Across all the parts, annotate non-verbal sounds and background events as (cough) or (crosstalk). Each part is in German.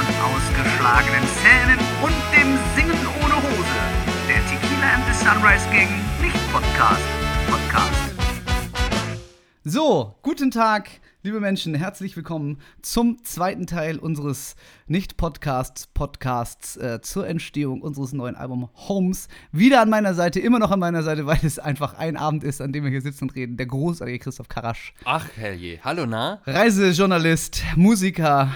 von ausgeschlagenen Zähnen und dem Singen ohne Hose. Der Tequila and the Sunrise Gang Nicht-Podcast. Podcast. So, guten Tag, liebe Menschen, herzlich willkommen zum zweiten Teil unseres Nicht-Podcasts, Podcasts äh, zur Entstehung unseres neuen Albums Homes. Wieder an meiner Seite, immer noch an meiner Seite, (laughs) weil es einfach ein Abend ist, an dem wir hier sitzen und reden. Der großartige Christoph Karasch. Ach, herrje. Hallo, na? Reisejournalist, Musiker.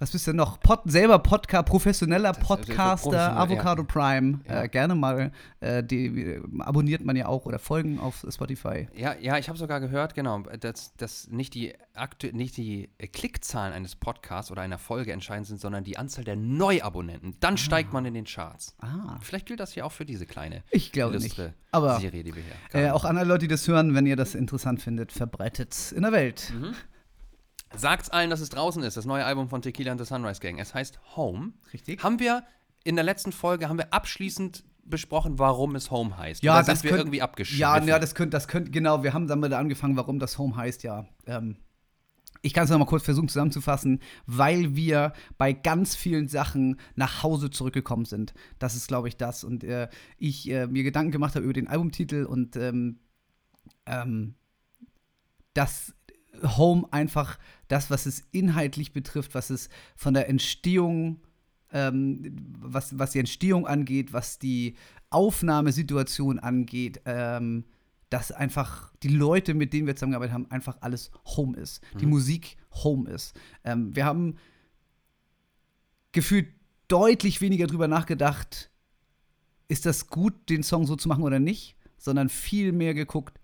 Was bist du denn noch? Pod, selber Podcast, professioneller also Podcaster, professionell, Avocado ja. Prime. Ja. Äh, gerne mal, äh, die abonniert man ja auch oder folgen auf Spotify. Ja, ja, ich habe sogar gehört, genau, dass, dass nicht, die aktu nicht die äh, Klickzahlen eines Podcasts oder einer Folge entscheidend sind, sondern die Anzahl der Neuabonnenten. Dann steigt man in den Charts. Ah. Vielleicht gilt das hier auch für diese kleine Ich glaube nicht. Aber Serie, die wir hier Äh, auch an alle Leute, die das hören, wenn ihr das interessant findet, verbreitet in der Welt. Mhm. Sagt's allen, dass es draußen ist, das neue Album von Tequila and the Sunrise Gang. Es heißt Home. Richtig. Haben wir in der letzten Folge haben wir abschließend besprochen, warum es Home heißt. Ja, Oder das sind wir irgendwie abgeschrieben. Ja, ja, das könnte, das könnte, genau, wir haben damit angefangen, warum das Home heißt, ja. Ähm, ich kann es nochmal kurz versuchen zusammenzufassen, weil wir bei ganz vielen Sachen nach Hause zurückgekommen sind. Das ist, glaube ich, das. Und äh, ich äh, mir Gedanken gemacht habe über den Albumtitel und ähm, ähm, dass Home einfach das, was es inhaltlich betrifft, was es von der Entstehung, ähm, was, was die Entstehung angeht, was die Aufnahmesituation angeht, ähm, dass einfach die Leute, mit denen wir zusammengearbeitet haben, einfach alles Home ist. Die Musik Home ist. Ähm, wir haben gefühlt deutlich weniger drüber nachgedacht, ist das gut, den Song so zu machen oder nicht, sondern viel mehr geguckt,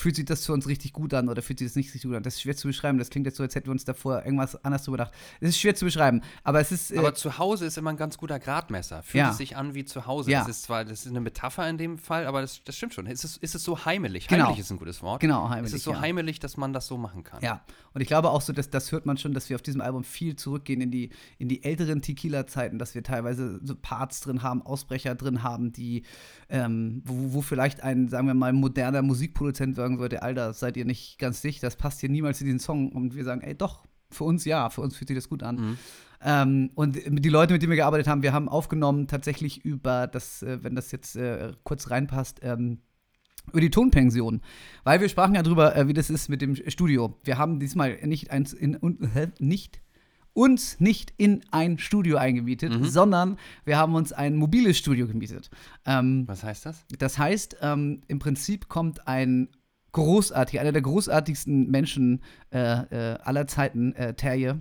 fühlt sich das für uns richtig gut an oder fühlt sich das nicht richtig gut an. Das ist schwer zu beschreiben. Das klingt jetzt so, als hätten wir uns davor irgendwas anders drüber gedacht. Es ist schwer zu beschreiben, aber es ist. Äh, Aber zu Hause ist immer ein ganz guter Gradmesser. Fühlt Ja. es sich an wie zu Hause. Ja. Das ist zwar, das ist eine Metapher in dem Fall, aber das, das stimmt schon. Ist es, ist es so heimelig? Genau. Heimelig ist ein gutes Wort. Genau, Ist heimelig, es so ja. heimelig, dass man das so machen kann? Ja, und ich glaube auch so, dass das hört man schon, dass wir auf diesem Album viel zurückgehen in die, in die älteren Tequila-Zeiten, dass wir teilweise so Parts drin haben, Ausbrecher drin haben, die, ähm, wo, wo vielleicht ein, sagen wir mal, moderner Musikproduzent sagen würde, Alter, seid ihr nicht ganz dicht, das passt hier niemals in diesen Song. Und wir sagen, ey, doch, für uns ja, für uns fühlt sich das gut an. Mhm. Ähm, und die Leute, mit denen wir gearbeitet haben, wir haben aufgenommen tatsächlich über das, äh, wenn das jetzt äh, kurz reinpasst, ähm, über die Tonpension. Weil wir sprachen ja drüber, äh, wie das ist mit dem Studio. Wir haben diesmal nicht eins in nicht uns nicht in ein Studio eingemietet, Mhm. sondern wir haben uns ein mobiles Studio gemietet. Ähm, Was heißt das? das heißt, ähm, im Prinzip kommt ein großartig, einer der großartigsten Menschen äh, äh, aller Zeiten, äh, Terje.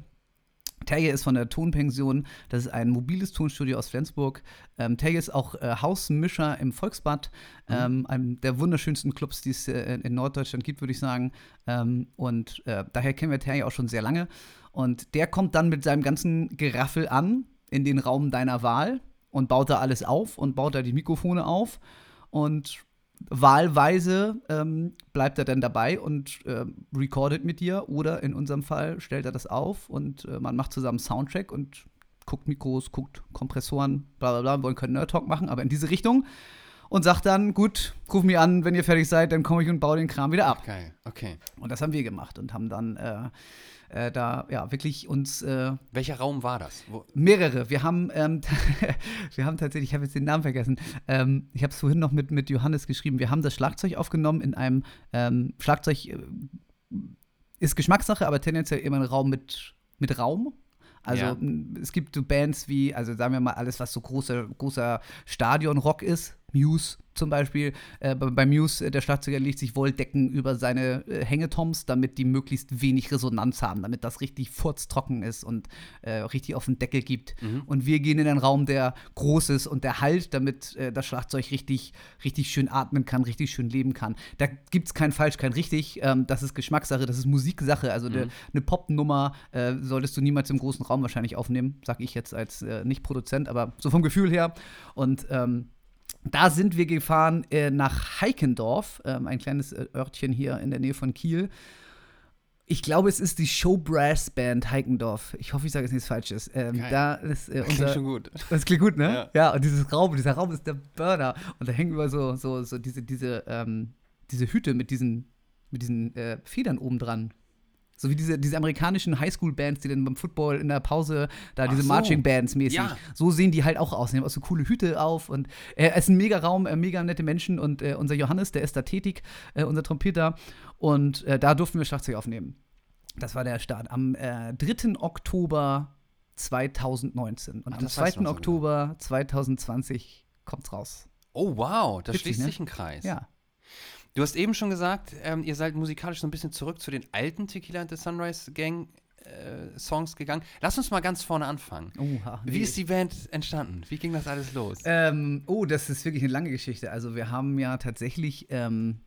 Terje ist von der Tonpension. Das ist ein mobiles Tonstudio aus Flensburg. Ähm, Terje ist auch äh, Hausmischer im Volksbad, ähm, einem der wunderschönsten Clubs, die es äh, in Norddeutschland gibt, würde ich sagen. Ähm, und äh, daher kennen wir Terje auch schon sehr lange. Und der kommt dann mit seinem ganzen Geraffel an in den Raum deiner Wahl und baut da alles auf und baut da die Mikrofone auf. Und wahlweise ähm, bleibt er dann dabei und äh, recordet mit dir oder in unserem Fall stellt er das auf und äh, man macht zusammen Soundtrack und guckt Mikros, guckt Kompressoren, bla bla bla. Wir wollen keinen Nerd Talk machen, aber in diese Richtung und sagt dann, gut, ruf mich an, wenn ihr fertig seid, dann komme ich und baue den Kram wieder ab. Geil, okay. Und das haben wir gemacht und haben dann äh, äh, da ja wirklich uns äh, Welcher Raum war das? Wo, Mehrere. Wir haben, ähm, (laughs) wir haben tatsächlich, ich habe jetzt den Namen vergessen. Ähm, ich habe es vorhin noch mit, mit Johannes geschrieben. Wir haben das Schlagzeug aufgenommen in einem ähm, Schlagzeug äh, ist Geschmackssache, aber tendenziell immer ein Raum mit, mit Raum. Also Ja. es gibt so Bands wie, also sagen wir mal, alles, was so großer, großer Stadionrock ist, Muse zum Beispiel. Äh, bei, Muse, äh, der Schlagzeuger legt sich Wolldecken über seine äh, Hängetoms, damit die möglichst wenig Resonanz haben, damit das richtig furztrocken ist und äh, richtig auf den Deckel gibt. Und wir gehen in einen Raum, der groß ist und der halt, damit äh, das Schlagzeug richtig, richtig schön atmen kann, richtig schön leben kann. Da gibt es kein falsch, kein richtig. Ähm, das ist Geschmackssache, das ist Musiksache. Also eine eine Popnummer äh, solltest du niemals im großen Raum wahrscheinlich aufnehmen, sag ich jetzt als Nicht-Produzent, aber so vom Gefühl her. Und ähm, da sind wir gefahren äh, nach Heikendorf, ähm, ein kleines äh, Örtchen hier in der Nähe von Kiel. Ich glaube, es ist die Showbrass Band Heikendorf. Ich hoffe, ich sage jetzt nichts Falsches. Ähm, da ist äh, klingt unser, schon gut. das klingt gut, ne? Ja. Ja. und dieses Raum, dieser Raum ist der Burner. Und da hängen über so, so, so diese, diese, ähm, diese Hüte mit diesen, mit diesen äh, Federn oben dran. So wie diese, diese amerikanischen Highschool-Bands, die dann beim Football in der Pause da Ach diese so. Marching-Bands mäßig. Ja. So sehen die halt auch aus. Die haben auch so coole Hüte auf und äh, es ist ein mega Raum, äh, mega nette Menschen und äh, unser Johannes, der ist da tätig, äh, unser Trompeter. Und äh, da durften wir Schlagzeug aufnehmen. Das war der Start. Am äh, 3. Oktober 2019. Und Ach, am das weißt 2. du noch so Oktober 2020 kommt's raus. Oh, wow, da Witzig, schließt ne? sich ein Kreis. Ja. Du hast eben schon gesagt, ähm, ihr seid musikalisch so ein bisschen zurück zu den alten Tequila and the Sunrise Gang äh, Songs gegangen. Lass uns mal ganz vorne anfangen. Oha, Wie ist die Band entstanden? Wie ging das alles los? Ähm, oh, das ist wirklich eine lange Geschichte. Also wir haben ja tatsächlich ähm,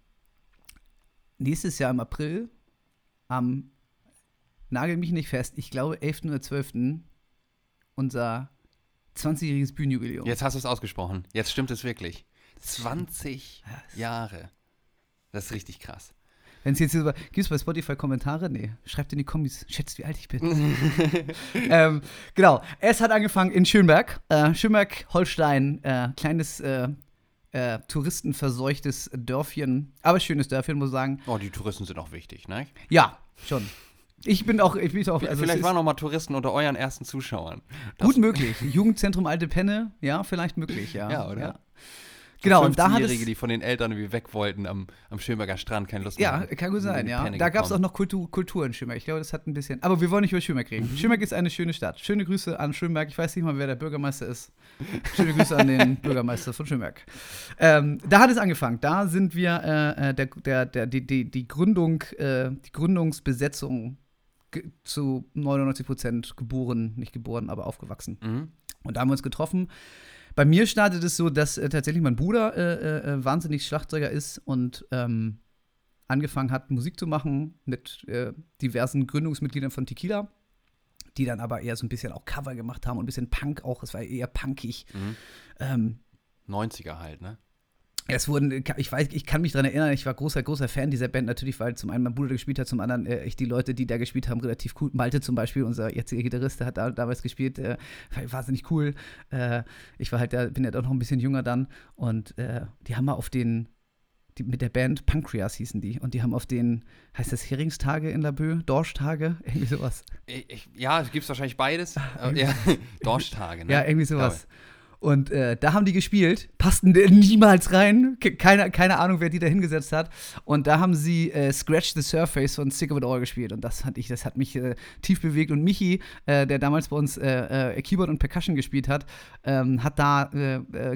nächstes Jahr im April am, nagel mich nicht fest, ich glaube 11. oder 12. unser 20-jähriges Bühnenjubiläum. Jetzt hast du es ausgesprochen. Jetzt stimmt es wirklich. 20 Jahre. Das ist richtig krass. Wenn es jetzt über, gibt es bei Spotify Kommentare? Nee, schreibt in die Kommis, schätzt, wie alt ich bin. (laughs) ähm, genau, es hat angefangen in Schönberg. Äh, Schönberg, Holstein, äh, kleines äh, äh, touristenverseuchtes Dörfchen, aber schönes Dörfchen, muss ich sagen. Oh, die Touristen sind auch wichtig, ne? Ja, schon. Ich bin auch, ich bin auch, also vielleicht waren noch mal Touristen unter euren ersten Zuschauern. Das- gut möglich. Jugendzentrum Alte Penne, ja, vielleicht möglich, ja. Ja, oder? Genau, und da hat 15-Jährige, es, die von den Eltern irgendwie weg wollten am, am Schönberger Strand, keine Lust mehr ja, kann gut sein, ja. Penne Da gab es auch noch Kultur, Kultur in Schönberg. Ich glaube, das hat ein bisschen, aber wir wollen nicht über Schönberg reden. Mhm. Schönberg ist eine schöne Stadt. Schöne Grüße an Schönberg. Ich weiß nicht mal, wer der Bürgermeister ist. Schöne Grüße an den (laughs) Bürgermeister von Schönberg. Ähm, da hat es angefangen. Da sind wir, äh, äh, der, der, der, die, die, die Gründung, äh, die Gründungsbesetzung zu 99 Prozent geboren, nicht geboren, aber aufgewachsen. Mhm. Und da haben wir uns getroffen. Bei mir startet es so, dass äh, tatsächlich mein Bruder äh, äh, wahnsinnig Schlagzeuger ist und ähm, angefangen hat, Musik zu machen mit äh, diversen Gründungsmitgliedern von Tequila, die dann aber eher so ein bisschen auch Cover gemacht haben und ein bisschen Punk auch. Es war eher punkig. Mhm. Ähm, 90er halt, ne? Es wurden, ich weiß, ich kann mich daran erinnern, ich war großer, großer Fan dieser Band natürlich, weil zum einen mein Bruder gespielt hat, zum anderen äh, ich die Leute, die da gespielt haben, relativ cool. Malte zum Beispiel, unser jetziger Gitarrist, der hat da damals gespielt, äh, war wahnsinnig cool. Äh, ich war halt, da, bin ja doch noch ein bisschen jünger dann und äh, die haben mal auf den, die, mit der Band Pancreas hießen die und die haben auf den, heißt das Heringstage in Laboe, Dorschtage, (laughs) irgendwie sowas. Ich, ich, ja, es gibt wahrscheinlich beides. Aber, ja, (laughs) Dorschtage, ne? Ja, irgendwie sowas. Und äh, da haben die gespielt, passten niemals rein. Ke- Keine, keine Ahnung, wer die da hingesetzt hat. Und da haben sie äh, Scratch the Surface von Sick of It All gespielt. Und das fand ich, das hat mich äh, tief bewegt. Und Michi, äh, der damals bei uns äh, äh, Keyboard und Percussion gespielt hat, ähm, hat da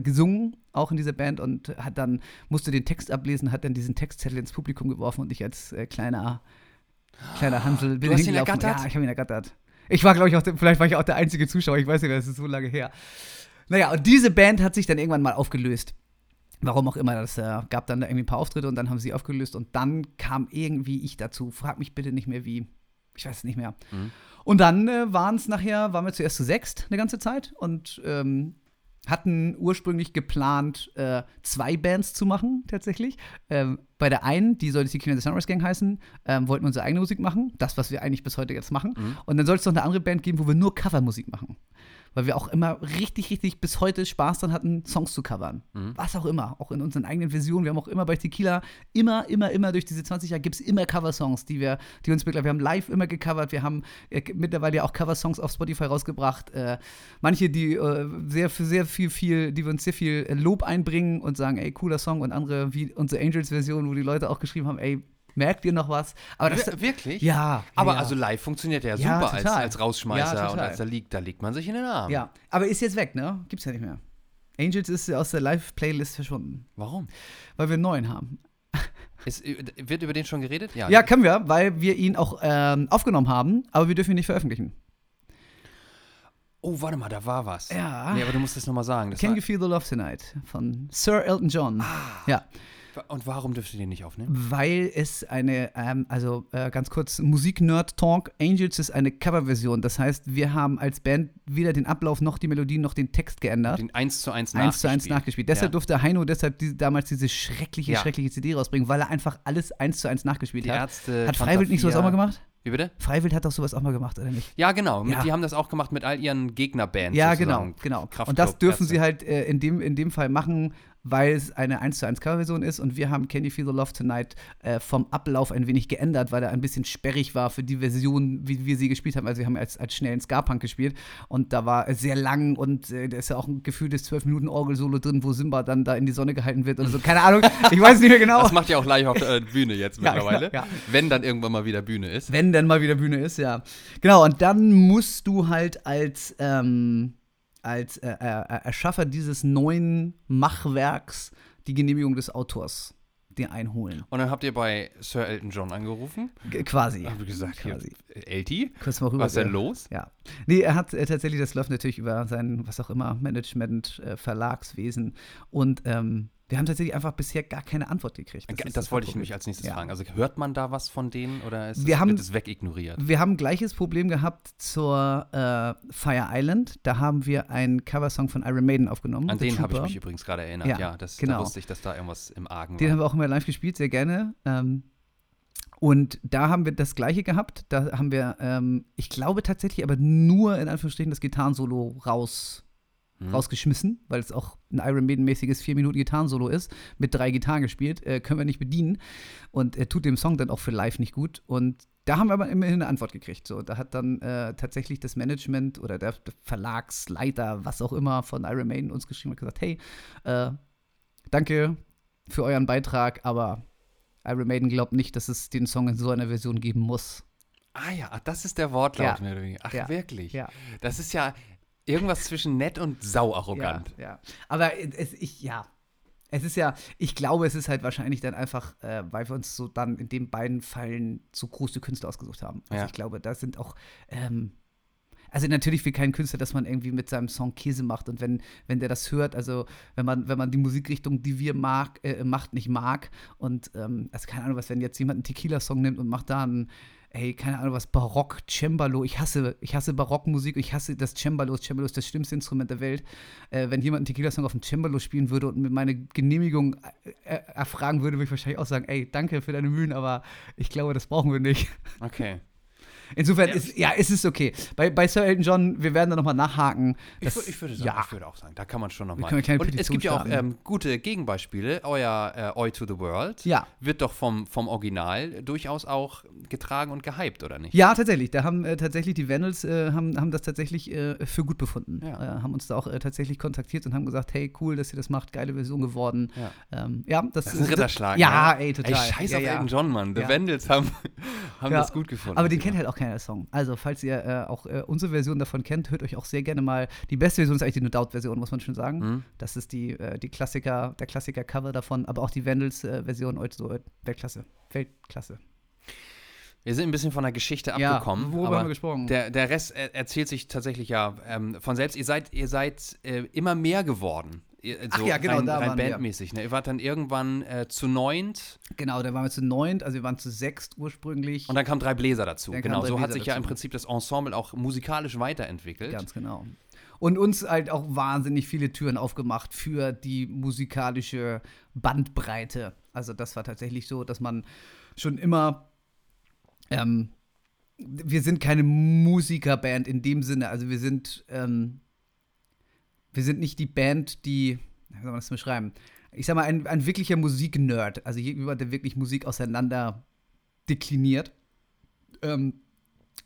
gesungen, auch in dieser Band, und hat dann, musste den Text ablesen, hat dann diesen Textzettel ins Publikum geworfen und ich als kleiner, kleiner Hansel bin Du hast ihn ergattert? Ja, ich habe ihn ergattert. Ich war, glaube ich, auch, der, vielleicht war ich auch der einzige Zuschauer, ich weiß nicht, das ist so lange her. Naja, und diese Band hat sich dann irgendwann mal aufgelöst. Warum auch immer, das äh, gab dann da irgendwie ein paar Auftritte und dann haben sie aufgelöst und dann kam irgendwie ich dazu. Frag mich bitte nicht mehr wie. Ich weiß es nicht mehr. Mhm. Und dann äh, waren es nachher, waren wir zuerst zu sechst eine ganze Zeit und ähm, hatten ursprünglich geplant, äh, zwei Bands zu machen, tatsächlich. Ähm, bei der einen, die sollte Tequila and the Sunrise Gang heißen, ähm, wollten wir unsere eigene Musik machen, das, was wir eigentlich bis heute jetzt machen. Mhm. Und dann soll es noch eine andere Band geben, wo wir nur Covermusik machen. Weil wir auch immer richtig, richtig bis heute Spaß dran hatten, Songs zu covern. Mhm. Was auch immer, auch in unseren eigenen Versionen. Wir haben auch immer bei Tequila, immer, immer, immer durch diese 20 Jahre gibt es immer Coversongs, die wir, die uns mittlerweile, wir haben live immer gecovert, wir haben äh, mittlerweile ja auch Coversongs auf Spotify rausgebracht. Äh, manche, die äh, sehr, sehr viel, viel, die wir uns sehr viel äh, Lob einbringen und sagen, ey, cooler Song und andere wie unsere Angels-Version, wo die Leute auch geschrieben haben, ey, merkt ihr noch was? Aber das, Wir- Wirklich? ja. Aber ja. also live funktioniert ja Ja, super als, total. als Rausschmeißer Ja, und als da liegt, da legt man sich in den Arm. Ja, aber ist jetzt weg, ne? Gibt's ja nicht mehr. Angels ist aus der Live-Playlist verschwunden, Warum? weil wir einen neuen haben. Ist, wird über den schon geredet? Ja. Ja, können wir, weil wir ihn auch ähm, aufgenommen haben, aber wir dürfen ihn nicht veröffentlichen. Oh, warte mal, da war was. Ja. Nee, aber du musst das nochmal sagen. Das Can You Feel the Love Tonight von Sir Elton John. Ah. Ja, und warum dürft ihr den nicht aufnehmen? weil es eine, ähm, also äh, ganz kurz, Musik-Nerd-Talk, Angels ist eine Coverversion. Das heißt, wir haben als Band weder den Ablauf noch die Melodie noch den Text geändert. Den 1 zu 1 eins zu eins nachgespielt. Deshalb Ja. durfte Heino deshalb die, damals diese schreckliche, Ja. schreckliche CD rausbringen, weil er einfach alles eins zu eins nachgespielt Die hat. Ärzte. Hat Freiwild nicht sowas auch mal gemacht? Wie bitte? Freiwild hat doch sowas auch mal gemacht, oder nicht? Ja, genau. Mit, Ja. Die haben das auch gemacht mit all ihren Gegnerbands. Ja, sozusagen. genau, genau. Kraftklub, Und das dürfen Ärzte. sie halt äh, in, dem, in dem Fall machen, weil es eine 1 zu 1 Coverversion ist und wir haben Can You Feel the Love Tonight äh, vom Ablauf ein wenig geändert, weil er ein bisschen sperrig war für die Version, wie wir sie gespielt haben. Also wir haben als, als schnellen Ska-Punk gespielt und da war es sehr lang und äh, da ist ja auch ein gefühltes 12 Minuten Orgel-Solo drin, wo Simba dann da in die Sonne gehalten wird oder so. Keine Ahnung, (laughs) ich weiß nicht mehr genau. Das macht ja auch live auf der Bühne jetzt (laughs) mittlerweile. ja, ja. Wenn dann irgendwann mal wieder Bühne ist. Wenn denn mal wieder Bühne ist, ja. Genau, und dann musst du halt als, ähm, als äh, äh, Erschaffer dieses neuen Machwerks die Genehmigung des Autors dir einholen. Und dann habt ihr bei Sir Elton John angerufen. G quasi. Hab ich gesagt, Quasi. Elti, Kurz mal rüber. was ist denn los? Ja. Nee, er hat äh, tatsächlich, das läuft natürlich über sein, was auch immer, Management, äh, Verlagswesen. Und ähm, wir haben tatsächlich einfach bisher gar keine Antwort gekriegt. Das, ist das wollte ich nämlich als nächstes Ja. fragen. Also hört man da was von denen oder ist Wir es, haben- wird es wegignoriert? Wir haben gleiches Problem gehabt zur äh, Fire Island. Da haben wir einen Coversong von Iron Maiden aufgenommen. An The den habe ich mich übrigens gerade erinnert. Ja, Ja, das, genau. da wusste ich, dass da irgendwas im Argen Den haben war. wir auch immer live gespielt, sehr gerne. Ähm, und da haben wir das gleiche gehabt. Da haben wir, ähm, ich glaube tatsächlich, aber nur in Anführungsstrichen das Gitarrensolo raus, Hm. rausgeschmissen, weil es auch ein Iron Maiden-mäßiges 4-Minuten-Gitarrensolo ist, mit drei Gitarren gespielt, äh, können wir nicht bedienen. Und er tut dem Song dann auch für live nicht gut. Und da haben wir aber immerhin eine Antwort gekriegt. So, da hat dann äh, tatsächlich das Management oder der, Verlagsleiter, was auch immer von Iron Maiden uns geschrieben und gesagt, hey, äh, danke für euren Beitrag, aber Iron Maiden glaubt nicht, dass es den Song in so einer Version geben muss. Ah ja, das ist der Wortlaut Ja. Ach, Ja. wirklich? Ja. Das ist ja irgendwas zwischen nett und sauarrogant. Ja, ja. Aber es, ich, ja. Es ist ja, ich glaube, es ist halt wahrscheinlich dann einfach, äh, weil wir uns so dann in den beiden Fällen so große Künstler ausgesucht haben. Also Ja. ich glaube, da sind auch, ähm, also natürlich will kein Künstler, dass man irgendwie mit seinem Song Käse macht und wenn, wenn der das hört, also wenn man, wenn man die Musikrichtung, die wir mag, äh, macht, nicht mag und ähm, also keine Ahnung was, wenn jetzt jemand einen Tequila-Song nimmt und macht da einen, ey, keine Ahnung was, Barock, Cembalo, ich hasse, ich hasse Barockmusik, ich hasse das Cembalo, Cembalo ist das schlimmste Instrument der Welt. Äh, wenn jemand einen Tequila-Song auf dem Cembalo spielen würde und mir meine Genehmigung äh, erfragen würde, würde ich wahrscheinlich auch sagen, ey, danke für deine Mühen, aber ich glaube, das brauchen wir nicht. Okay. Insofern ist, ja, es ist okay. Bei, bei Sir Elton John, wir werden da nochmal nachhaken. Ich, Das- wür- ich, würde sagen, ja. ich würde auch sagen, da kann man schon nochmal. Und es gibt ja auch ähm, gute Gegenbeispiele. Euer äh, Oi to the World Ja. wird doch vom, vom Original durchaus auch getragen und gehypt, oder nicht? Ja, tatsächlich. Da haben äh, tatsächlich die Vandals äh, haben, haben das tatsächlich äh, für gut befunden. Ja. Äh, haben uns da auch äh, tatsächlich kontaktiert und haben gesagt, hey, cool, dass ihr das macht, geile Version geworden. Ja. Ähm, ja, das, Das ist ein Ritterschlag. Ja, ne? ey, total. Ey, scheiß ja, auf ja. Elton John, Mann. Ja. Vandals haben, haben Ja. das gut gefunden. Aber den kennt halt auch keiner Song. Also, falls ihr äh, auch äh, unsere Version davon kennt, hört euch auch sehr gerne mal. Die beste Version ist eigentlich die No Doubt-Version, muss man schon sagen. Mhm. Das ist die, äh, die Klassiker, der Klassiker-Cover davon, aber auch die Vandals-Version, äh, so, äh, Weltklasse. Weltklasse. Wir sind ein bisschen von der Geschichte Ja, abgekommen. worüber aber haben wir gesprochen? Der, der Rest er, erzählt sich tatsächlich ja ähm, von selbst. Ihr seid, ihr seid äh, immer mehr geworden. Ihr, Ach ja, genau, rein, da rein waren wir. bandmäßig. Ne? Ihr wart dann irgendwann äh, zu neunt Genau, da waren wir zu neunt, also wir waren zu sechst ursprünglich. und dann kamen drei Bläser dazu. Dann Genau, so hat Bläser sich ja im dazu. Prinzip das Ensemble auch musikalisch weiterentwickelt. Ganz genau. Und uns halt auch wahnsinnig viele Türen aufgemacht für die musikalische Bandbreite. Also das war tatsächlich so, dass man schon immer ähm, wir sind keine Musikerband in dem Sinne. Also wir sind ähm, wir sind nicht die Band, die wie soll man das beschreiben? Ich sag mal, ein, ein wirklicher Musiknerd, also jemand, der wirklich Musik auseinander dekliniert. Ähm,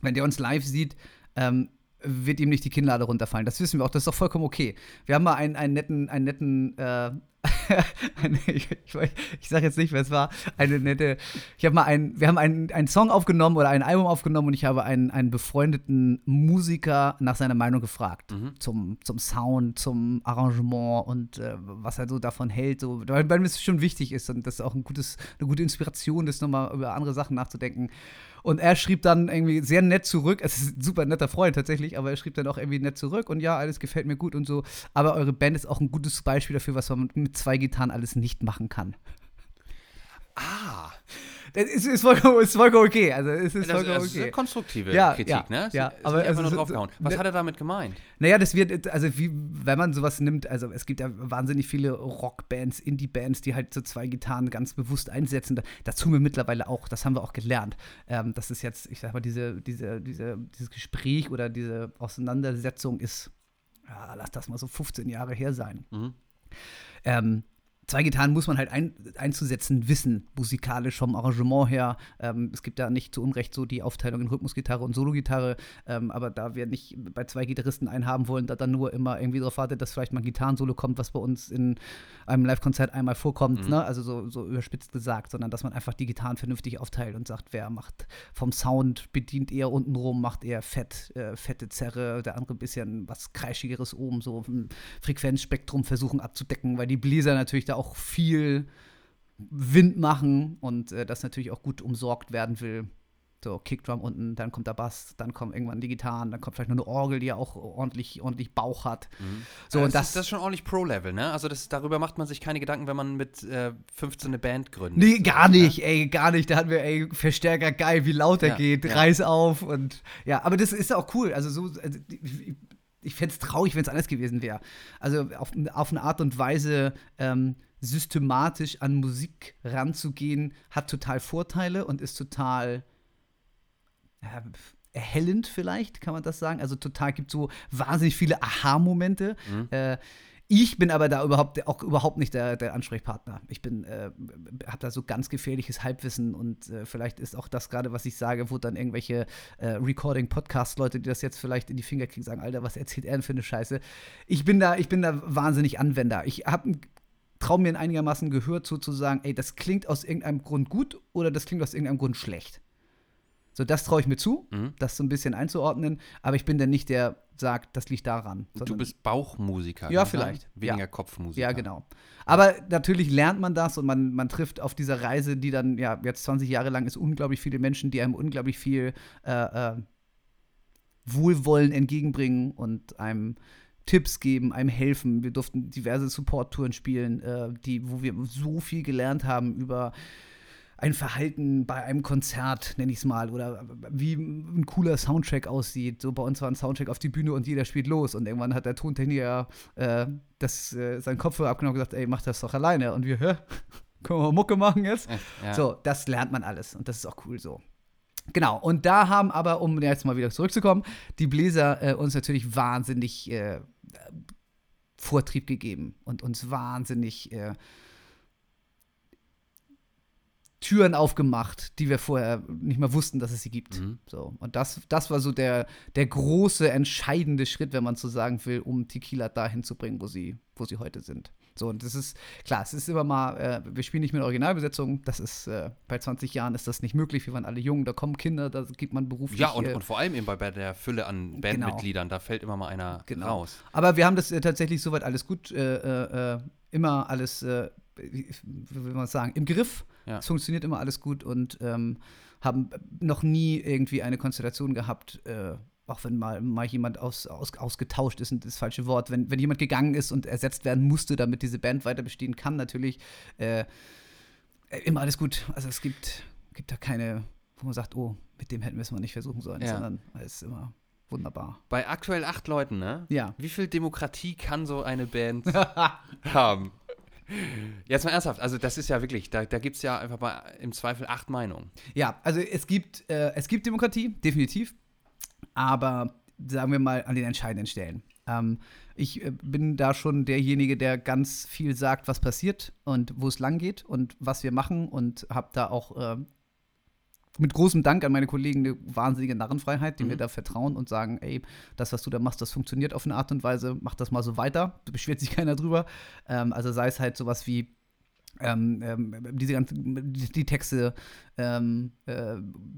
wenn der uns live sieht, ähm, wird ihm nicht die Kinnlade runterfallen. Das wissen wir auch, das ist doch vollkommen okay. Wir haben mal einen, einen netten, einen netten, äh, (laughs) ich, ich, weiß- ich sag jetzt nicht, wer es war, eine nette, ich habe mal einen, wir haben einen, einen Song aufgenommen oder ein Album aufgenommen und ich habe einen, einen befreundeten Musiker nach seiner Meinung gefragt. Mhm. Zum, zum Sound, zum Arrangement und äh, was er so davon hält. So, weil, weil mir es schon wichtig ist und das ist auch ein gutes, eine gute Inspiration ist, nochmal über andere Sachen nachzudenken. Und er schrieb dann irgendwie sehr nett zurück. Es ist ein super netter Freund tatsächlich, aber er schrieb dann auch irgendwie nett zurück und ja, alles gefällt mir gut und so. Aber eure Band ist auch ein gutes Beispiel dafür, was man mit zwei Gitarren alles nicht machen kann. Ah, Das ist, ist, vollkommen, ist vollkommen okay. Also es ist das, vollkommen das ist eine okay. konstruktive Ja, Kritik, ja, ne? ja, Ist aber also draufgehauen. Was ne- hat er damit gemeint? Naja, das wird, also wie, wenn man sowas nimmt, also es gibt ja wahnsinnig viele Rockbands, Indie-Bands, die halt so zwei Gitarren ganz bewusst einsetzen. Da- Das tun wir mittlerweile auch, das haben wir auch gelernt. Ähm, das ist jetzt, ich sag mal, diese, diese, diese, dieses Gespräch oder diese Auseinandersetzung ist, ja, lass das mal so 15 Jahre her sein. Mhm. Ähm, zwei Gitarren muss man halt ein, einzusetzen wissen, musikalisch vom Arrangement her. Ähm, es gibt da nicht zu Unrecht so die Aufteilung in Rhythmusgitarre und Sologitarre, ähm, aber da wir nicht bei zwei Gitarristen einen haben wollen, da dann nur immer irgendwie darauf wartet, dass vielleicht mal ein Gitarrensolo kommt, was bei uns in einem Live-Konzert einmal vorkommt, Mhm. ne? also so, so überspitzt gesagt, sondern dass man einfach die Gitarren vernünftig aufteilt und sagt, wer macht vom Sound, bedient eher untenrum, macht eher fett, äh, fette Zerre, der andere ein bisschen was Kreischigeres oben, so ein Frequenzspektrum versuchen abzudecken, weil die Bläser natürlich da auch viel Wind machen und äh, das natürlich auch gut umsorgt werden will. So, Kickdrum unten, dann kommt der Bass, dann kommen irgendwann die Gitarren, dann kommt vielleicht noch eine Orgel, die ja auch ordentlich, ordentlich Bauch hat. So, Ja, und das, ist, das ist schon ordentlich Pro-Level, ne? Also das, darüber macht man sich keine Gedanken, wenn man mit äh, 15 eine Band gründet. Nee, gar Ne? nicht, ey, gar nicht. Da hatten wir, ey, Verstärker geil, wie laut er Ja, geht, ja. reiß auf und ja, aber das ist auch cool. Also so, also, ich, ich fände es traurig, wenn es anders gewesen wäre. Also auf, auf eine Art und Weise ähm, systematisch an Musik ranzugehen, hat total Vorteile und ist total ja, erhellend vielleicht, kann man das sagen. Also total gibt so wahnsinnig viele Aha-Momente. Mhm. Äh, ich bin aber da überhaupt auch überhaupt nicht der, der Ansprechpartner. Ich bin, äh, habe da so ganz gefährliches Halbwissen und äh, vielleicht ist auch das gerade, was ich sage, wo dann irgendwelche äh, Recording-Podcast-Leute, die das jetzt vielleicht in die Finger kriegen, sagen, Alter, was erzählt er denn für eine Scheiße? Ich bin da, ich bin da wahnsinnig Anwender. Ich habe traue mir einigermaßen gehört zu, zu sagen, ey, das klingt aus irgendeinem Grund gut oder das klingt aus irgendeinem Grund schlecht. So, das traue ich mir zu, Mhm. das so ein bisschen einzuordnen, aber ich bin dann nicht der, sagt, das liegt daran. Du bist Bauchmusiker. Ja, sagen? vielleicht. Weniger Ja. Kopfmusiker. Ja, genau. Aber natürlich lernt man das und man, man trifft auf dieser Reise, die dann ja jetzt 20 Jahre lang ist, unglaublich viele Menschen, die einem unglaublich viel äh, äh, Wohlwollen entgegenbringen und einem Tipps geben, einem helfen. Wir durften diverse Support-Touren spielen, äh, die, wo wir so viel gelernt haben über ein Verhalten bei einem Konzert, nenne ich es mal, oder wie ein cooler Soundtrack aussieht. So bei uns war ein Soundtrack auf die Bühne und jeder spielt los. Und irgendwann hat der Tontechniker äh, das, äh, seinen Kopfhörer abgenommen und gesagt, ey, mach das doch alleine. Und wir, hä? (laughs) Können wir Mucke machen jetzt? Ja. So, das lernt man alles und das ist auch cool so. Genau, und da haben aber, um jetzt mal wieder zurückzukommen, die Bläser äh, uns natürlich wahnsinnig äh, Vortrieb gegeben und uns wahnsinnig äh, Türen aufgemacht, die wir vorher nicht mehr wussten, dass es sie gibt. Mhm. So, und das, das war so der, der große, entscheidende Schritt, wenn man so sagen will, um Tequila dahin zu bringen, wo sie, wo sie heute sind. So, und das ist, klar, es ist immer mal, äh, wir spielen nicht mit Originalbesetzung, das ist, äh, bei 20 Jahren ist das nicht möglich, wir waren alle jung, da kommen Kinder, da gibt man beruflich. Ja, und, äh, und vor allem eben bei, bei der Fülle an Bandmitgliedern, da fällt immer mal einer Genau. raus. Aber wir haben das äh, tatsächlich soweit alles gut, äh, immer alles, wie wie will man sagen, im Griff. Ja. Es funktioniert immer alles gut und ähm, haben noch nie irgendwie eine Konstellation gehabt, äh, auch wenn mal, mal jemand aus, aus, ausgetauscht ist, und das falsche Wort, wenn, wenn jemand gegangen ist und ersetzt werden musste, damit diese Band weiter bestehen kann, natürlich äh, immer alles gut. Also es gibt, gibt da keine, wo man sagt, oh, mit dem hätten wir es mal nicht versuchen sollen, Ja. sondern es ist immer wunderbar. Bei aktuell acht Leuten, ne? Ja. Wie viel Demokratie kann so eine Band (laughs) haben? Jetzt mal ernsthaft, also das ist ja wirklich, da, da gibt es ja einfach mal im Zweifel acht Meinungen. Ja, also es gibt, äh, es gibt Demokratie, definitiv. Aber sagen wir mal an den entscheidenden Stellen. Ähm, ich äh, bin da schon derjenige, der ganz viel sagt, was passiert und wo es lang geht und was wir machen und habe da auch äh, mit großem Dank an meine Kollegen eine wahnsinnige Narrenfreiheit, die Mhm. mir da vertrauen und sagen, ey, das, was du da machst, das funktioniert auf eine Art und Weise, mach das mal so weiter. Da beschwert sich (laughs) keiner drüber. Ähm, also sei es halt sowas wie ähm, ähm, diese ganzen, die, die Texte, ähm, äh,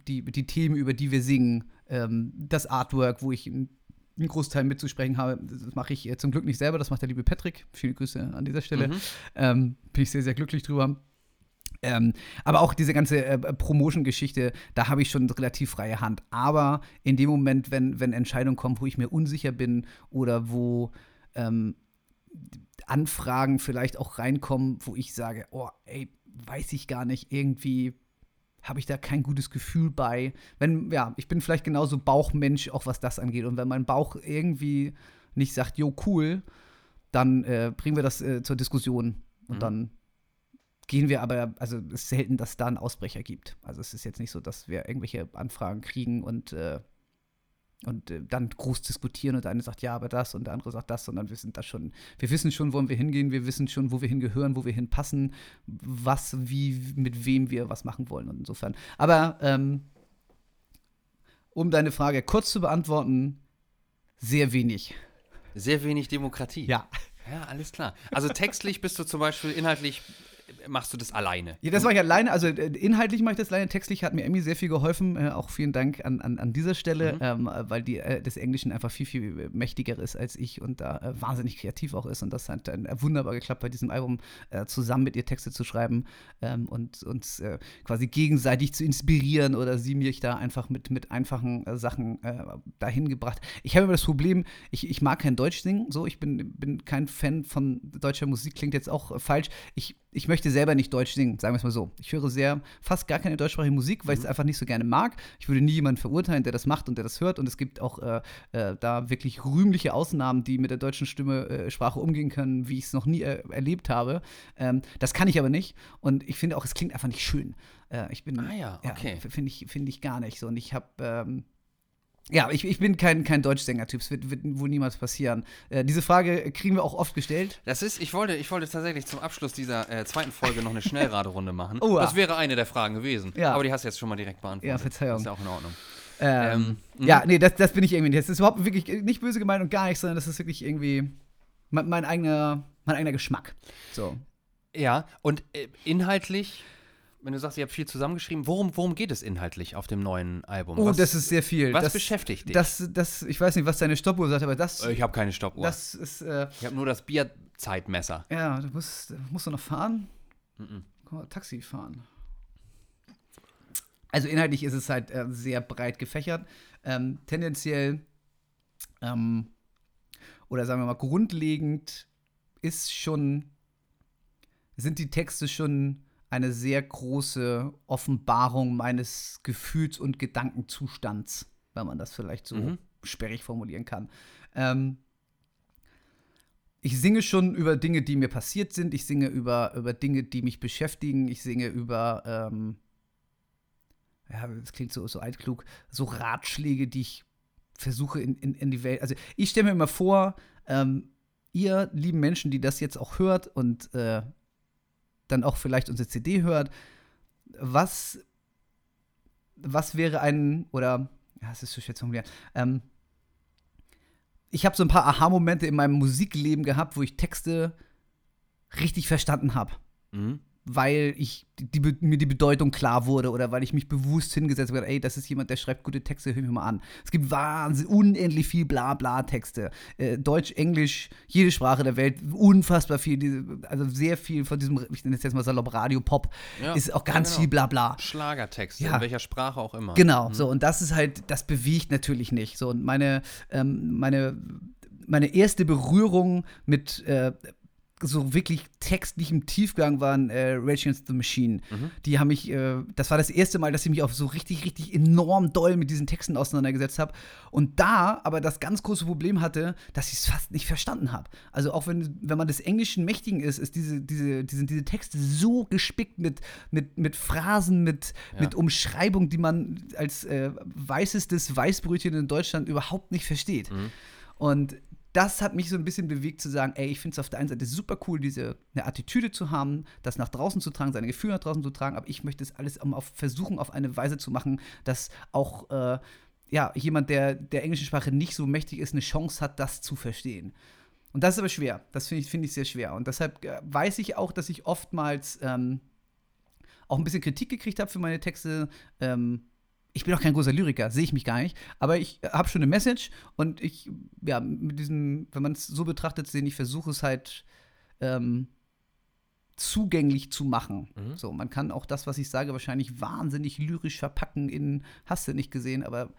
die, die Themen, über die wir singen, ähm, das Artwork, wo ich einen Großteil mitzusprechen habe, das mache ich äh, zum Glück nicht selber, das macht der liebe Patrick. Viele Grüße an dieser Stelle. Mhm. Ähm, bin ich sehr, sehr glücklich drüber. Ähm, aber auch diese ganze äh, Promotion-Geschichte, da habe ich schon relativ freie Hand. Aber in dem Moment, wenn, wenn Entscheidungen kommen, wo ich mir unsicher bin oder wo ähm, Anfragen vielleicht auch reinkommen, wo ich sage, oh, ey, weiß ich gar nicht, irgendwie habe ich da kein gutes Gefühl bei. Wenn, ja, ich bin vielleicht genauso Bauchmensch, auch was das angeht. Und wenn mein Bauch irgendwie nicht sagt, jo, cool, dann äh, bringen wir das äh, zur Diskussion. Und Mhm. dann gehen wir aber, also es ist selten, dass es da einen Ausbrecher gibt. Also es ist jetzt nicht so, dass wir irgendwelche Anfragen kriegen und äh, und äh, dann groß diskutieren und der eine sagt ja, aber das und der andere sagt das und dann wissen das schon, wir wissen schon, wo wir hingehen, wir wissen schon, wo wir hingehören, wo wir hinpassen, was, wie, mit wem wir was machen wollen und insofern. Aber ähm, um deine Frage kurz zu beantworten, sehr wenig. Sehr wenig Demokratie. Ja. Ja, alles klar. Also textlich bist du zum Beispiel inhaltlich machst du das alleine? Ja, das mache ich alleine. Also äh, inhaltlich mache ich das alleine. Textlich hat mir Emmy sehr viel geholfen. Äh, auch vielen Dank an, an, an dieser Stelle, mhm. ähm, weil die äh, des Englischen einfach viel, viel mächtiger ist als ich und da äh, wahnsinnig kreativ auch ist. Und das hat dann wunderbar geklappt, bei diesem Album äh, zusammen mit ihr Texte zu schreiben ähm, und uns äh, quasi gegenseitig zu inspirieren oder sie mich da einfach mit, mit einfachen Sachen dahin gebracht. Ich habe immer das Problem, ich, ich mag kein Deutsch singen. So, ich bin, bin kein Fan von deutscher Musik, klingt jetzt auch falsch. Ich ich möchte selber nicht Deutsch singen, sagen wir es mal so. Ich höre sehr, fast gar keine deutschsprachige Musik, weil mhm. ich es einfach nicht so gerne mag. Ich würde nie jemanden verurteilen, der das macht und der das hört. Und es gibt auch äh, äh, da wirklich rühmliche Ausnahmen, die mit der deutschen Stimme, äh, Sprache umgehen können, wie ich es noch nie äh, erlebt habe. Ähm, das kann ich aber nicht. Und ich finde auch, es klingt einfach nicht schön. Äh, ich bin, ah ja, okay. Ja, finde ich, find ich gar nicht so. Und ich habe ähm, ja, ich, ich bin kein, kein Deutschsänger-Typ, das wird, wird wohl niemals passieren. Äh, diese Frage kriegen wir auch oft gestellt. Das ist, ich wollte, ich wollte tatsächlich zum Abschluss dieser äh, zweiten Folge noch eine Schnellraderunde machen. Oh, das wäre eine der Fragen gewesen. Ja. Aber die hast du jetzt schon mal direkt beantwortet. Ja, Verzeihung. ist ja auch in Ordnung. Ähm, ähm, ja, nee, das, das bin ich irgendwie nicht. Das ist überhaupt wirklich nicht böse gemeint und gar nicht, sondern das ist wirklich irgendwie mein, mein eigener, mein eigener Geschmack. So. Ja, und äh, inhaltlich wenn du sagst, ihr habt viel zusammengeschrieben, worum, worum geht es inhaltlich auf dem neuen Album? Oh, was, das ist sehr viel. Was das, beschäftigt dich? Das, das, ich weiß nicht, was deine Stoppuhr sagt, aber das. Ich habe keine Stoppuhr. Das ist. Äh, ich habe nur das Bierzeitmesser. Ja, du musst, musst du noch fahren? Mhm. Mal, Taxi fahren. Also inhaltlich ist es halt äh, sehr breit gefächert. Ähm, tendenziell ähm, oder sagen wir mal grundlegend ist schon sind die Texte schon eine sehr große Offenbarung meines Gefühls- und Gedankenzustands, wenn man das vielleicht so mhm. sperrig formulieren kann. Ähm, ich singe schon über Dinge, die mir passiert sind. Ich singe über, über Dinge, die mich beschäftigen. Ich singe über, ähm, ja, das klingt so, so altklug, so Ratschläge, die ich versuche in, in, in die Welt. Also ich stelle mir immer vor, ähm, ihr lieben Menschen, die das jetzt auch hört und äh, dann auch vielleicht unsere CD hört, was, was wäre ein, oder, ja, es ist so schwer zu formulieren, ähm, ich habe so ein paar Aha-Momente in meinem Musikleben gehabt, wo ich Texte richtig verstanden habe. Mhm weil ich die, mir die Bedeutung klar wurde oder weil ich mich bewusst hingesetzt habe, ey, das ist jemand, der schreibt gute Texte, hör mir mal an. Es gibt wahnsinnig, unendlich viel Blabla-Texte. Äh, Deutsch, Englisch, jede Sprache der Welt, unfassbar viel, diese, also sehr viel von diesem, ich nenne es jetzt mal salopp Radio, Pop, ja, ist auch ganz ja, genau. viel Blabla. Schlagertexte, ja. in welcher Sprache auch immer. Genau, mhm. so, und das ist halt, das bewegt natürlich nicht. So, und meine, ähm, meine meine erste Berührung mit äh, so wirklich textlichem Tiefgang waren äh, Rage Against the Machine. Mhm. Die haben mich, äh, das war das erste Mal, dass ich mich auch so richtig, richtig enorm doll mit diesen Texten auseinandergesetzt habe. Und da aber das ganz große Problem hatte, dass ich es fast nicht verstanden habe. Also auch wenn, wenn man des Englischen mächtigen ist, ist diese, diese, die sind diese Texte so gespickt mit, mit, mit Phrasen, mit, ja. mit Umschreibung, die man als äh, weißestes Weißbrötchen in Deutschland überhaupt nicht versteht. Mhm. Und das hat mich so ein bisschen bewegt zu sagen, ey, ich finde es auf der einen Seite super cool, diese eine Attitüde zu haben, das nach draußen zu tragen, seine Gefühle nach draußen zu tragen, aber ich möchte es alles auf, versuchen, auf eine Weise zu machen, dass auch äh, ja, jemand, der der englischen Sprache nicht so mächtig ist, eine Chance hat, das zu verstehen. Und das ist aber schwer. Das finde ich, find ich sehr schwer. Und deshalb äh, weiß ich auch, dass ich oftmals ähm, auch ein bisschen Kritik gekriegt habe für meine Texte. Ähm, ich bin auch kein großer Lyriker, sehe ich mich gar nicht, aber ich habe schon eine Message und ich, ja, mit diesem, wenn man es so betrachtet, sehen, ich versuche es halt ähm, zugänglich zu machen. Mhm. So, man kann auch das, was ich sage, wahrscheinlich wahnsinnig lyrisch verpacken in Hast du nicht gesehen, aber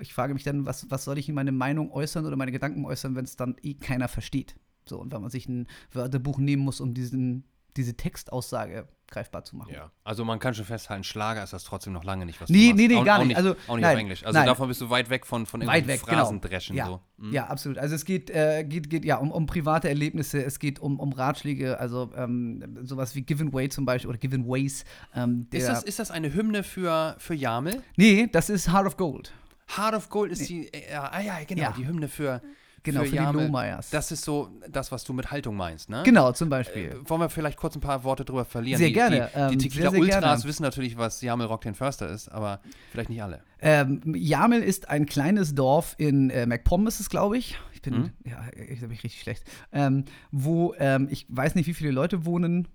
ich frage mich dann, was, was soll ich in meine Meinung äußern oder meine Gedanken äußern, wenn es dann eh keiner versteht? So, und wenn man sich ein Wörterbuch nehmen muss, um diesen, diese Textaussage greifbar zu machen. Ja, also man kann schon festhalten, Schlager ist das trotzdem noch lange nicht, was nee, du Nee, nee, nee, gar nicht. Also, auch nicht nein, auf Englisch. Also nein. davon bist du weit weg von, von weit weg, genau. Phrasendreschen. Genau. Ja, so. mhm. ja, absolut. Also es geht, äh, geht, geht ja um, um private Erlebnisse, es geht um, um Ratschläge, also ähm, sowas wie Given Way zum Beispiel oder Given Ways. Ähm, ist, das, ist das eine Hymne für, für Jamel? Nee, das ist Heart of Gold. Heart of Gold ist die, äh, ah ja, genau, Ja. die Hymne für, Genau, für die Jamel. Lohmeyers. Das ist so das, was du mit Haltung meinst, ne? Genau, zum Beispiel. Äh, wollen wir vielleicht kurz ein paar Worte drüber verlieren? Sehr die, gerne, Die, ähm, die sehr, Tequila sehr Ultras gerne. wissen natürlich, was Jamel Rock den Förster ist, aber vielleicht nicht alle. Ähm, Jamel ist ein kleines Dorf in äh, MacPom, ist es, glaube ich. Ich bin, Mhm. ja, ich bin richtig schlecht. Ähm, wo, ähm, ich weiß nicht, wie viele Leute wohnen.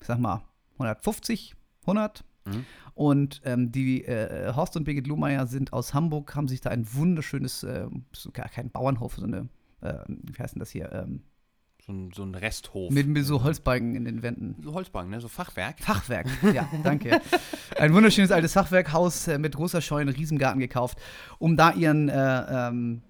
Ich sag mal, 150, 100. Mhm. Und ähm, die äh, Horst und Birgit Lohmeier sind aus Hamburg, haben sich da ein wunderschönes, äh, gar kein Bauernhof, so eine, äh, wie heißt denn das hier, ähm, So ein, so ein Resthof. mit, mit so Holzbalken in den Wänden. so Holzbank, ne? So Fachwerk. Fachwerk, (laughs) ja, danke. Ein wunderschönes altes Fachwerkhaus äh, mit großer Scheune, Riesengarten gekauft, um da ihren äh, ähm,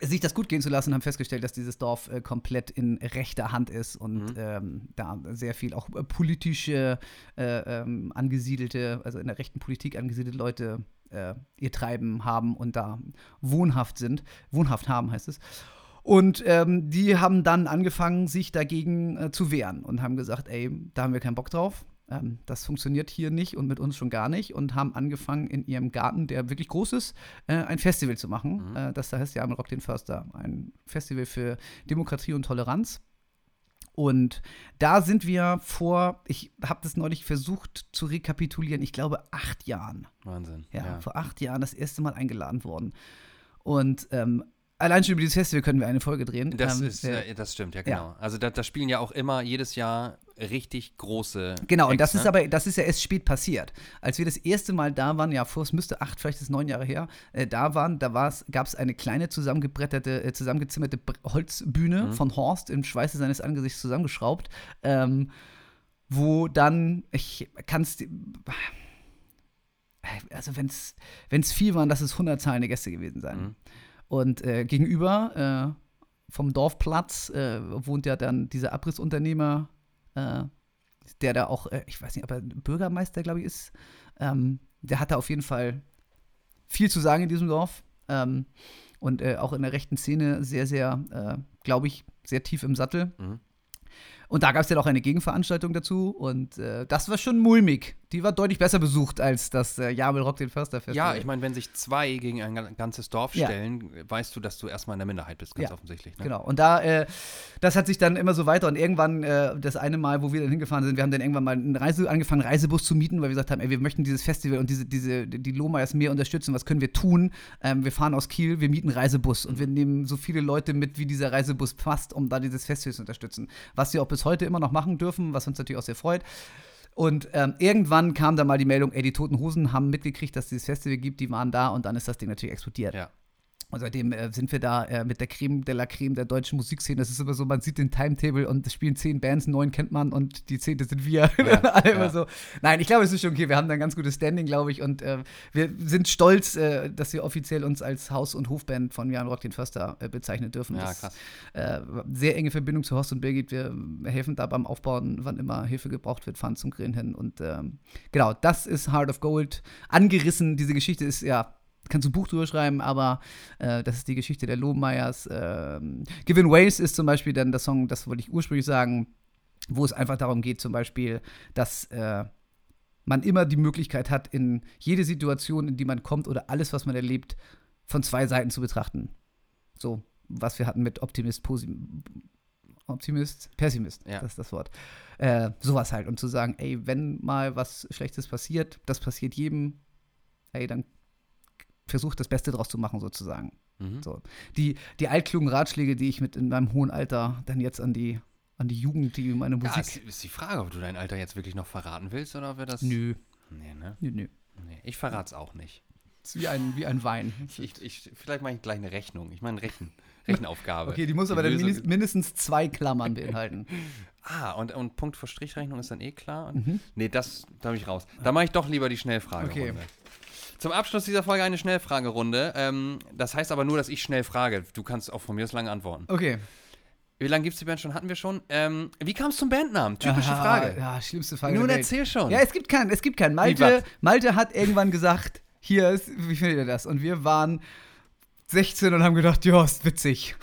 sich das gut gehen zu lassen, haben festgestellt, dass dieses Dorf äh, komplett in rechter Hand ist und Mhm. ähm, da sehr viel auch äh, politische äh, ähm, angesiedelte, also in der rechten Politik angesiedelte Leute äh, ihr Treiben haben und da wohnhaft sind, wohnhaft haben heißt es. Und ähm, die haben dann angefangen, sich dagegen äh, zu wehren und haben gesagt, ey, da haben wir keinen Bock drauf. Ähm, das funktioniert hier nicht und mit uns schon gar nicht. Und haben angefangen, in ihrem Garten, der wirklich groß ist, äh, ein Festival zu machen. Mhm. Äh, das da heißt ja Rock den Förster. Ein Festival für Demokratie und Toleranz. Und da sind wir vor, ich habe das neulich versucht zu rekapitulieren, ich glaube acht Jahren Wahnsinn. ja, vor acht Jahren das erste Mal eingeladen worden. Und ähm, allein schon über dieses Festival können wir eine Folge drehen. Das ähm, ist, äh, das stimmt, ja, genau. Also da, da spielen ja auch immer jedes Jahr richtig große. Genau, und das Acts, ist ne? aber, das ist ja erst spät passiert. Als wir das erste Mal da waren, ja, vor es müsste acht, vielleicht ist es neun Jahre her, äh, da waren, da gab es eine kleine zusammengebretterte, äh, zusammengezimmerte Holzbühne Mhm. von Horst im Schweiße seines Angesichts zusammengeschraubt, ähm, wo dann, ich kann es, also wenn es viel waren, dass es 100 zahlende Gäste gewesen sein. Mhm. Und äh, gegenüber äh, vom Dorfplatz äh, wohnt ja dann dieser Abrissunternehmer, äh, der da auch, äh, ich weiß nicht, ob er Bürgermeister, glaube ich, ist. Ähm, der hat da auf jeden Fall viel zu sagen in diesem Dorf. Ähm, und äh, auch in der rechten Szene sehr, sehr, äh, glaube ich, sehr tief im Sattel. Mhm. Und da gab es dann auch eine Gegenveranstaltung dazu. Und äh, das war schon mulmig. Die war deutlich besser besucht als das äh, Jamel Rock den Förster Festival. Ja, ich meine, wenn sich zwei gegen ein ga- ganzes Dorf Ja. stellen, weißt du, dass du erstmal in der Minderheit bist, ganz Ja, offensichtlich. Ne? Genau. Und da, äh, das hat sich dann immer so weiter und irgendwann, äh, das eine Mal, wo wir dann hingefahren sind, wir haben dann irgendwann mal einen Reise, angefangen, einen Reisebus zu mieten, weil wir gesagt haben, ey, wir möchten dieses Festival und diese, diese, die Lohmeyers mehr unterstützen. Was können wir tun? Ähm, wir fahren aus Kiel, wir mieten einen Reisebus und wir nehmen so viele Leute mit, wie dieser Reisebus passt, um da dieses Festival zu unterstützen. Was wir auch bis heute immer noch machen dürfen, was uns natürlich auch sehr freut. Und ähm, irgendwann kam dann mal die Meldung, ey, die Toten Hosen haben mitgekriegt, dass es dieses Festival gibt, die waren da und dann ist das Ding natürlich explodiert. Ja. Und seitdem äh, sind wir da äh, mit der Creme de la Creme der deutschen Musikszene. Das ist immer so, man sieht den Timetable und es spielen zehn Bands, neun kennt man und die zehnte sind wir. (laughs) Ja, ja. so. Nein, ich glaube, es ist schon okay. Wir haben da ein ganz gutes Standing, glaube ich. Und äh, wir sind stolz, äh, dass wir offiziell uns als Haus- und Hofband von Jan Rock den Förster äh, bezeichnen dürfen. Ja, Das, krass. Äh, sehr enge Verbindung zu Horst und Birgit. Wir helfen da beim Aufbauen, wann immer Hilfe gebraucht wird, fahren zum Grillen hin. Und ähm, genau, das ist Heart of Gold. Angerissen, diese Geschichte ist ja. Kannst du ein Buch drüber schreiben, aber äh, das ist die Geschichte der Lohmeyers. Ähm, Given Ways ist zum Beispiel dann der Song, das wollte ich ursprünglich sagen, wo es einfach darum geht, zum Beispiel, dass äh, man immer die Möglichkeit hat, in jede Situation, in die man kommt oder alles, was man erlebt, von zwei Seiten zu betrachten. So, was wir hatten mit Optimist, Posi Optimist, Pessimist, Ja. das ist das Wort. Äh, sowas halt. Und zu sagen, ey, wenn mal was Schlechtes passiert, das passiert jedem, ey, dann versucht das Beste draus zu machen, sozusagen. Mhm. So. Die, die altklugen Ratschläge, die ich mit in meinem hohen Alter dann jetzt an die, an die Jugend, die meine Ja, Musik. ist, ist die Frage, ob du dein Alter jetzt wirklich noch verraten willst oder ob wir das. nö, Nee, ne? nö, nö. Nee, ich verrat's auch nicht. ist wie ein, wie ein Wein. Ich, ich, vielleicht mache ich gleich eine Rechnung. Ich meine Rechen, Rechenaufgabe. (laughs) Okay, die muss aber dann Lösung- mindest- mindestens zwei Klammern beinhalten. (laughs) Ah, und, und Punkt für Strichrechnung ist dann eh klar. Mhm. Nee, das da bin ich raus. Da mache ich doch lieber die Schnellfragerunde. Okay. Zum Abschluss dieser Folge eine Schnellfragerunde. Ähm, das heißt aber nur, dass ich schnell frage. Du kannst auch von mir aus lange antworten. Okay. Wie lange gibt es die Band schon? Hatten wir schon. Ähm, wie kam es zum Bandnamen? Typische Ah, Frage. Ja, schlimmste Frage. Nun erzähl schon. Ja, es gibt keinen, es gibt keinen. Malte? Malte hat irgendwann gesagt, hier ist, wie findet ihr das? Und wir waren 16 und haben gedacht, ja, ist witzig.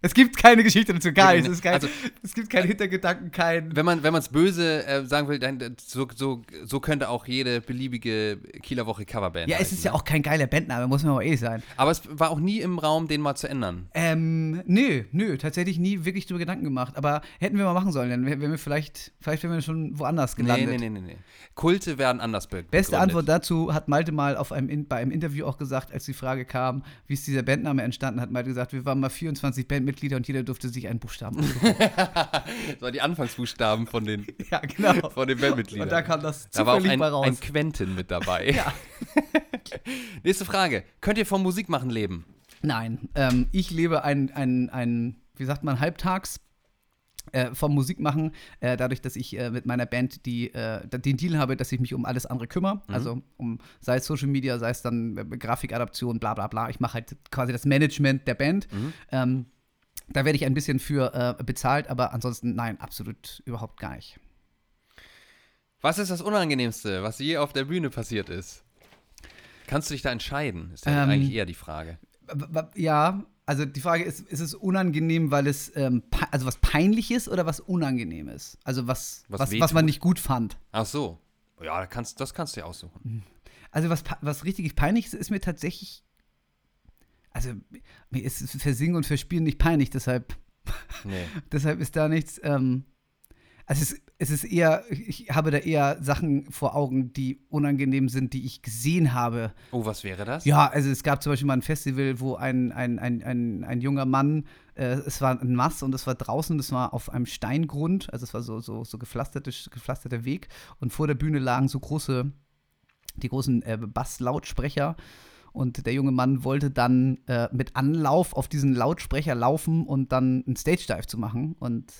Es gibt keine Geschichte dazu, gar nichts. Es, ist kein, Also- es gibt keine Hintergedanken, kein. Wenn man es böse äh, sagen will, dann äh, so, so, so könnte auch jede beliebige Kieler Woche Coverband Ja, es ist ja ne? auch kein geiler Bandname, muss man mal ehrlich sein. Aber es war auch nie im Raum, den mal zu ändern. Ähm, nö, nö, tatsächlich nie wirklich drüber Gedanken gemacht. Aber hätten wir mal machen sollen, dann wären wir vielleicht, vielleicht wären wir schon woanders Nee, gelandet. nee, nee, nee, nee. Kulte werden anders be Beste begründet. Antwort dazu hat Malte mal auf einem, In- bei einem Interview auch gesagt, als die Frage kam, wie ist dieser Bandname entstanden, hat Malte gesagt, wir waren mal 24 Bandmitglieder und jeder durfte sich einen Buchstaben (laughs) aussuchen. Das waren die Anfangsbuchstaben von den, (laughs) Ja, genau. von den Bandmitgliedern. Und da kam das Da war auch ein, raus. ein Quentin mit dabei. (laughs) Ja. Nächste Frage. Könnt ihr vom Musikmachen leben? Nein, ähm, ich lebe ein, ein, ein, wie sagt man, halbtags äh, vom Musikmachen, äh, dadurch, dass ich äh, mit meiner Band die, äh, den Deal habe, dass ich mich um alles andere kümmere. Also um sei es Social Media, sei es dann äh, Grafikadaption, bla bla bla. Ich mache halt quasi das Management der Band. Ähm, da werde ich ein bisschen für äh, bezahlt, aber ansonsten nein, absolut überhaupt gar nicht. Was ist das Unangenehmste, was je auf der Bühne passiert ist? Kannst du dich da entscheiden? Ist ja Ähm, eigentlich eher die Frage. Ja, also die Frage ist, ist es unangenehm, weil es ähm, also was peinlich ist oder was unangenehm ist? Also was, Was was, was, man nicht gut fand. Ach so. Ja, da kannst, das kannst du dir aussuchen. Also was, was richtig peinlich ist, ist mir tatsächlich, also mir ist es für Singen und für Spielen nicht peinlich, deshalb, Nee. (laughs) deshalb ist da nichts, ähm, also es, es ist eher, ich habe da eher Sachen vor Augen, die unangenehm sind, die ich gesehen habe. Oh, was wäre das? Ja, also es gab zum Beispiel mal ein Festival, wo ein, ein, ein, ein, ein junger Mann, äh, es war ein Mass und es war draußen, es war auf einem Steingrund, also es war so, so, so gepflasterte, gepflasterter Weg und vor der Bühne lagen so große, die großen äh, Basslautsprecher und der junge Mann wollte dann äh, mit Anlauf auf diesen Lautsprecher laufen und dann einen Stage Dive zu machen und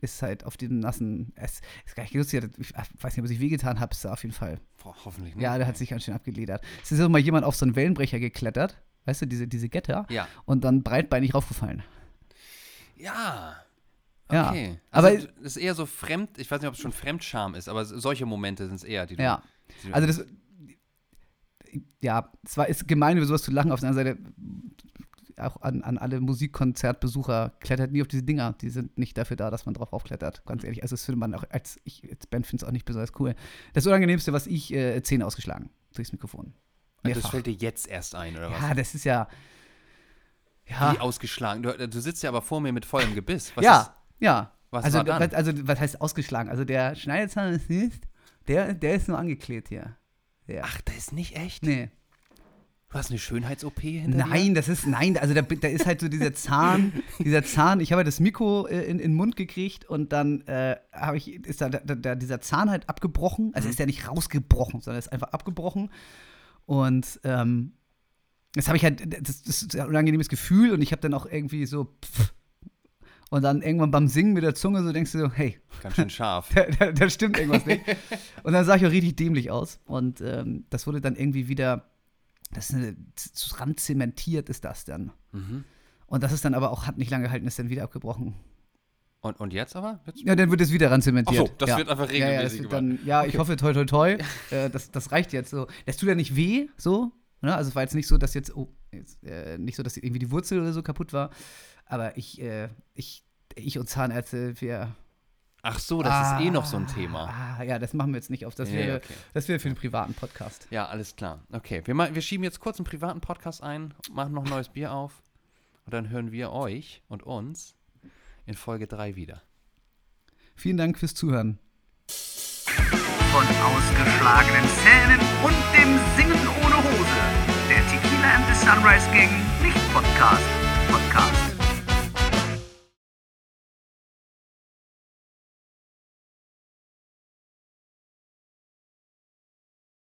ist halt auf diesem nassen, es ist gar nicht lustig, ich weiß nicht, ob ich wehgetan habe, ist da auf jeden Fall Boah, hoffentlich nicht. ja, der hat sich ganz schön abgeledert. Es ist auch mal jemand auf so einen Wellenbrecher geklettert, weißt du, diese, diese Gitter, Ja. und dann breitbeinig raufgefallen. Ja. Ja, Okay. aber- Also, es ist eher so fremd, ich weiß nicht, ob es schon Fremdscham ist, aber solche Momente sind es eher, die du. Ja. Also das, ja, es war, ist gemein, über sowas zu lachen. Auf der anderen Seite, auch an, an alle Musikkonzertbesucher, klettert nie auf diese Dinger. Die sind nicht dafür da, dass man drauf aufklettert. Ganz ehrlich, also das findet man auch, als ich als Band finde es auch nicht besonders cool. Das Unangenehmste, was ich, äh, Zähne ausgeschlagen durchs Mikrofon. das Mehrfach. fällt dir jetzt erst ein, oder was? Ja, das ist ja, ja, Wie ausgeschlagen. Du, du sitzt ja aber vor mir mit vollem Gebiss. Was ja, Ist, ja. was also, war dann? was- also, was heißt ausgeschlagen? Also, der Schneidezahn ist nicht, der, der ist nur angeklebt hier. Der. Ach, das ist nicht echt? nee. Du hast eine Schönheits-OP hinter dir? Nein, das ist, nein, also da, da ist halt so dieser Zahn, (laughs) dieser Zahn, ich habe halt das Mikro äh, in, in den Mund gekriegt und dann äh, habe ich, ist da, da, da dieser Zahn halt abgebrochen, also ist der nicht rausgebrochen, sondern ist einfach abgebrochen und ähm, das habe ich halt, das, das ist ein unangenehmes Gefühl und ich habe dann auch irgendwie so pff, und dann irgendwann beim Singen mit der Zunge so denkst du so, hey, Ganz schön scharf. (laughs) da, stimmt irgendwas nicht. (laughs) Und dann sah ich auch richtig dämlich aus. Und ähm, das wurde dann irgendwie wieder, das ist eine, zementiert ist das dann. Mhm. Und das ist dann aber auch, hat nicht lange gehalten, ist dann wieder abgebrochen. Und, und jetzt aber? Jetzt? Ja, dann wird es wieder ran zementiert. Ach so, das ja. wird einfach ja, ja, regelmäßig wird dann, ja, ich hoffe, toi, toi, toi. (laughs) äh, das, das reicht jetzt so. Das tut ja nicht weh, so. Ne? Also es war jetzt nicht so, dass jetzt, oh, jetzt, äh, nicht so, dass irgendwie die Wurzel oder so kaputt war. Aber ich, äh, ich, ich und Zahnärzte, wir. Ach so, das ist eh noch so ein Thema. Ah, ja, das machen wir jetzt nicht auf. Das Ja, wäre okay. das wäre für einen privaten Podcast. Ja, alles klar. Okay, wir, wir schieben jetzt kurz einen privaten Podcast ein, machen noch ein neues Bier auf und dann hören wir euch und uns in Folge 3 wieder. Vielen Dank fürs Zuhören. Von ausgeschlagenen Zähnen und dem Singen ohne Hose. Sunrise Gang Licht-Podcast. Podcast.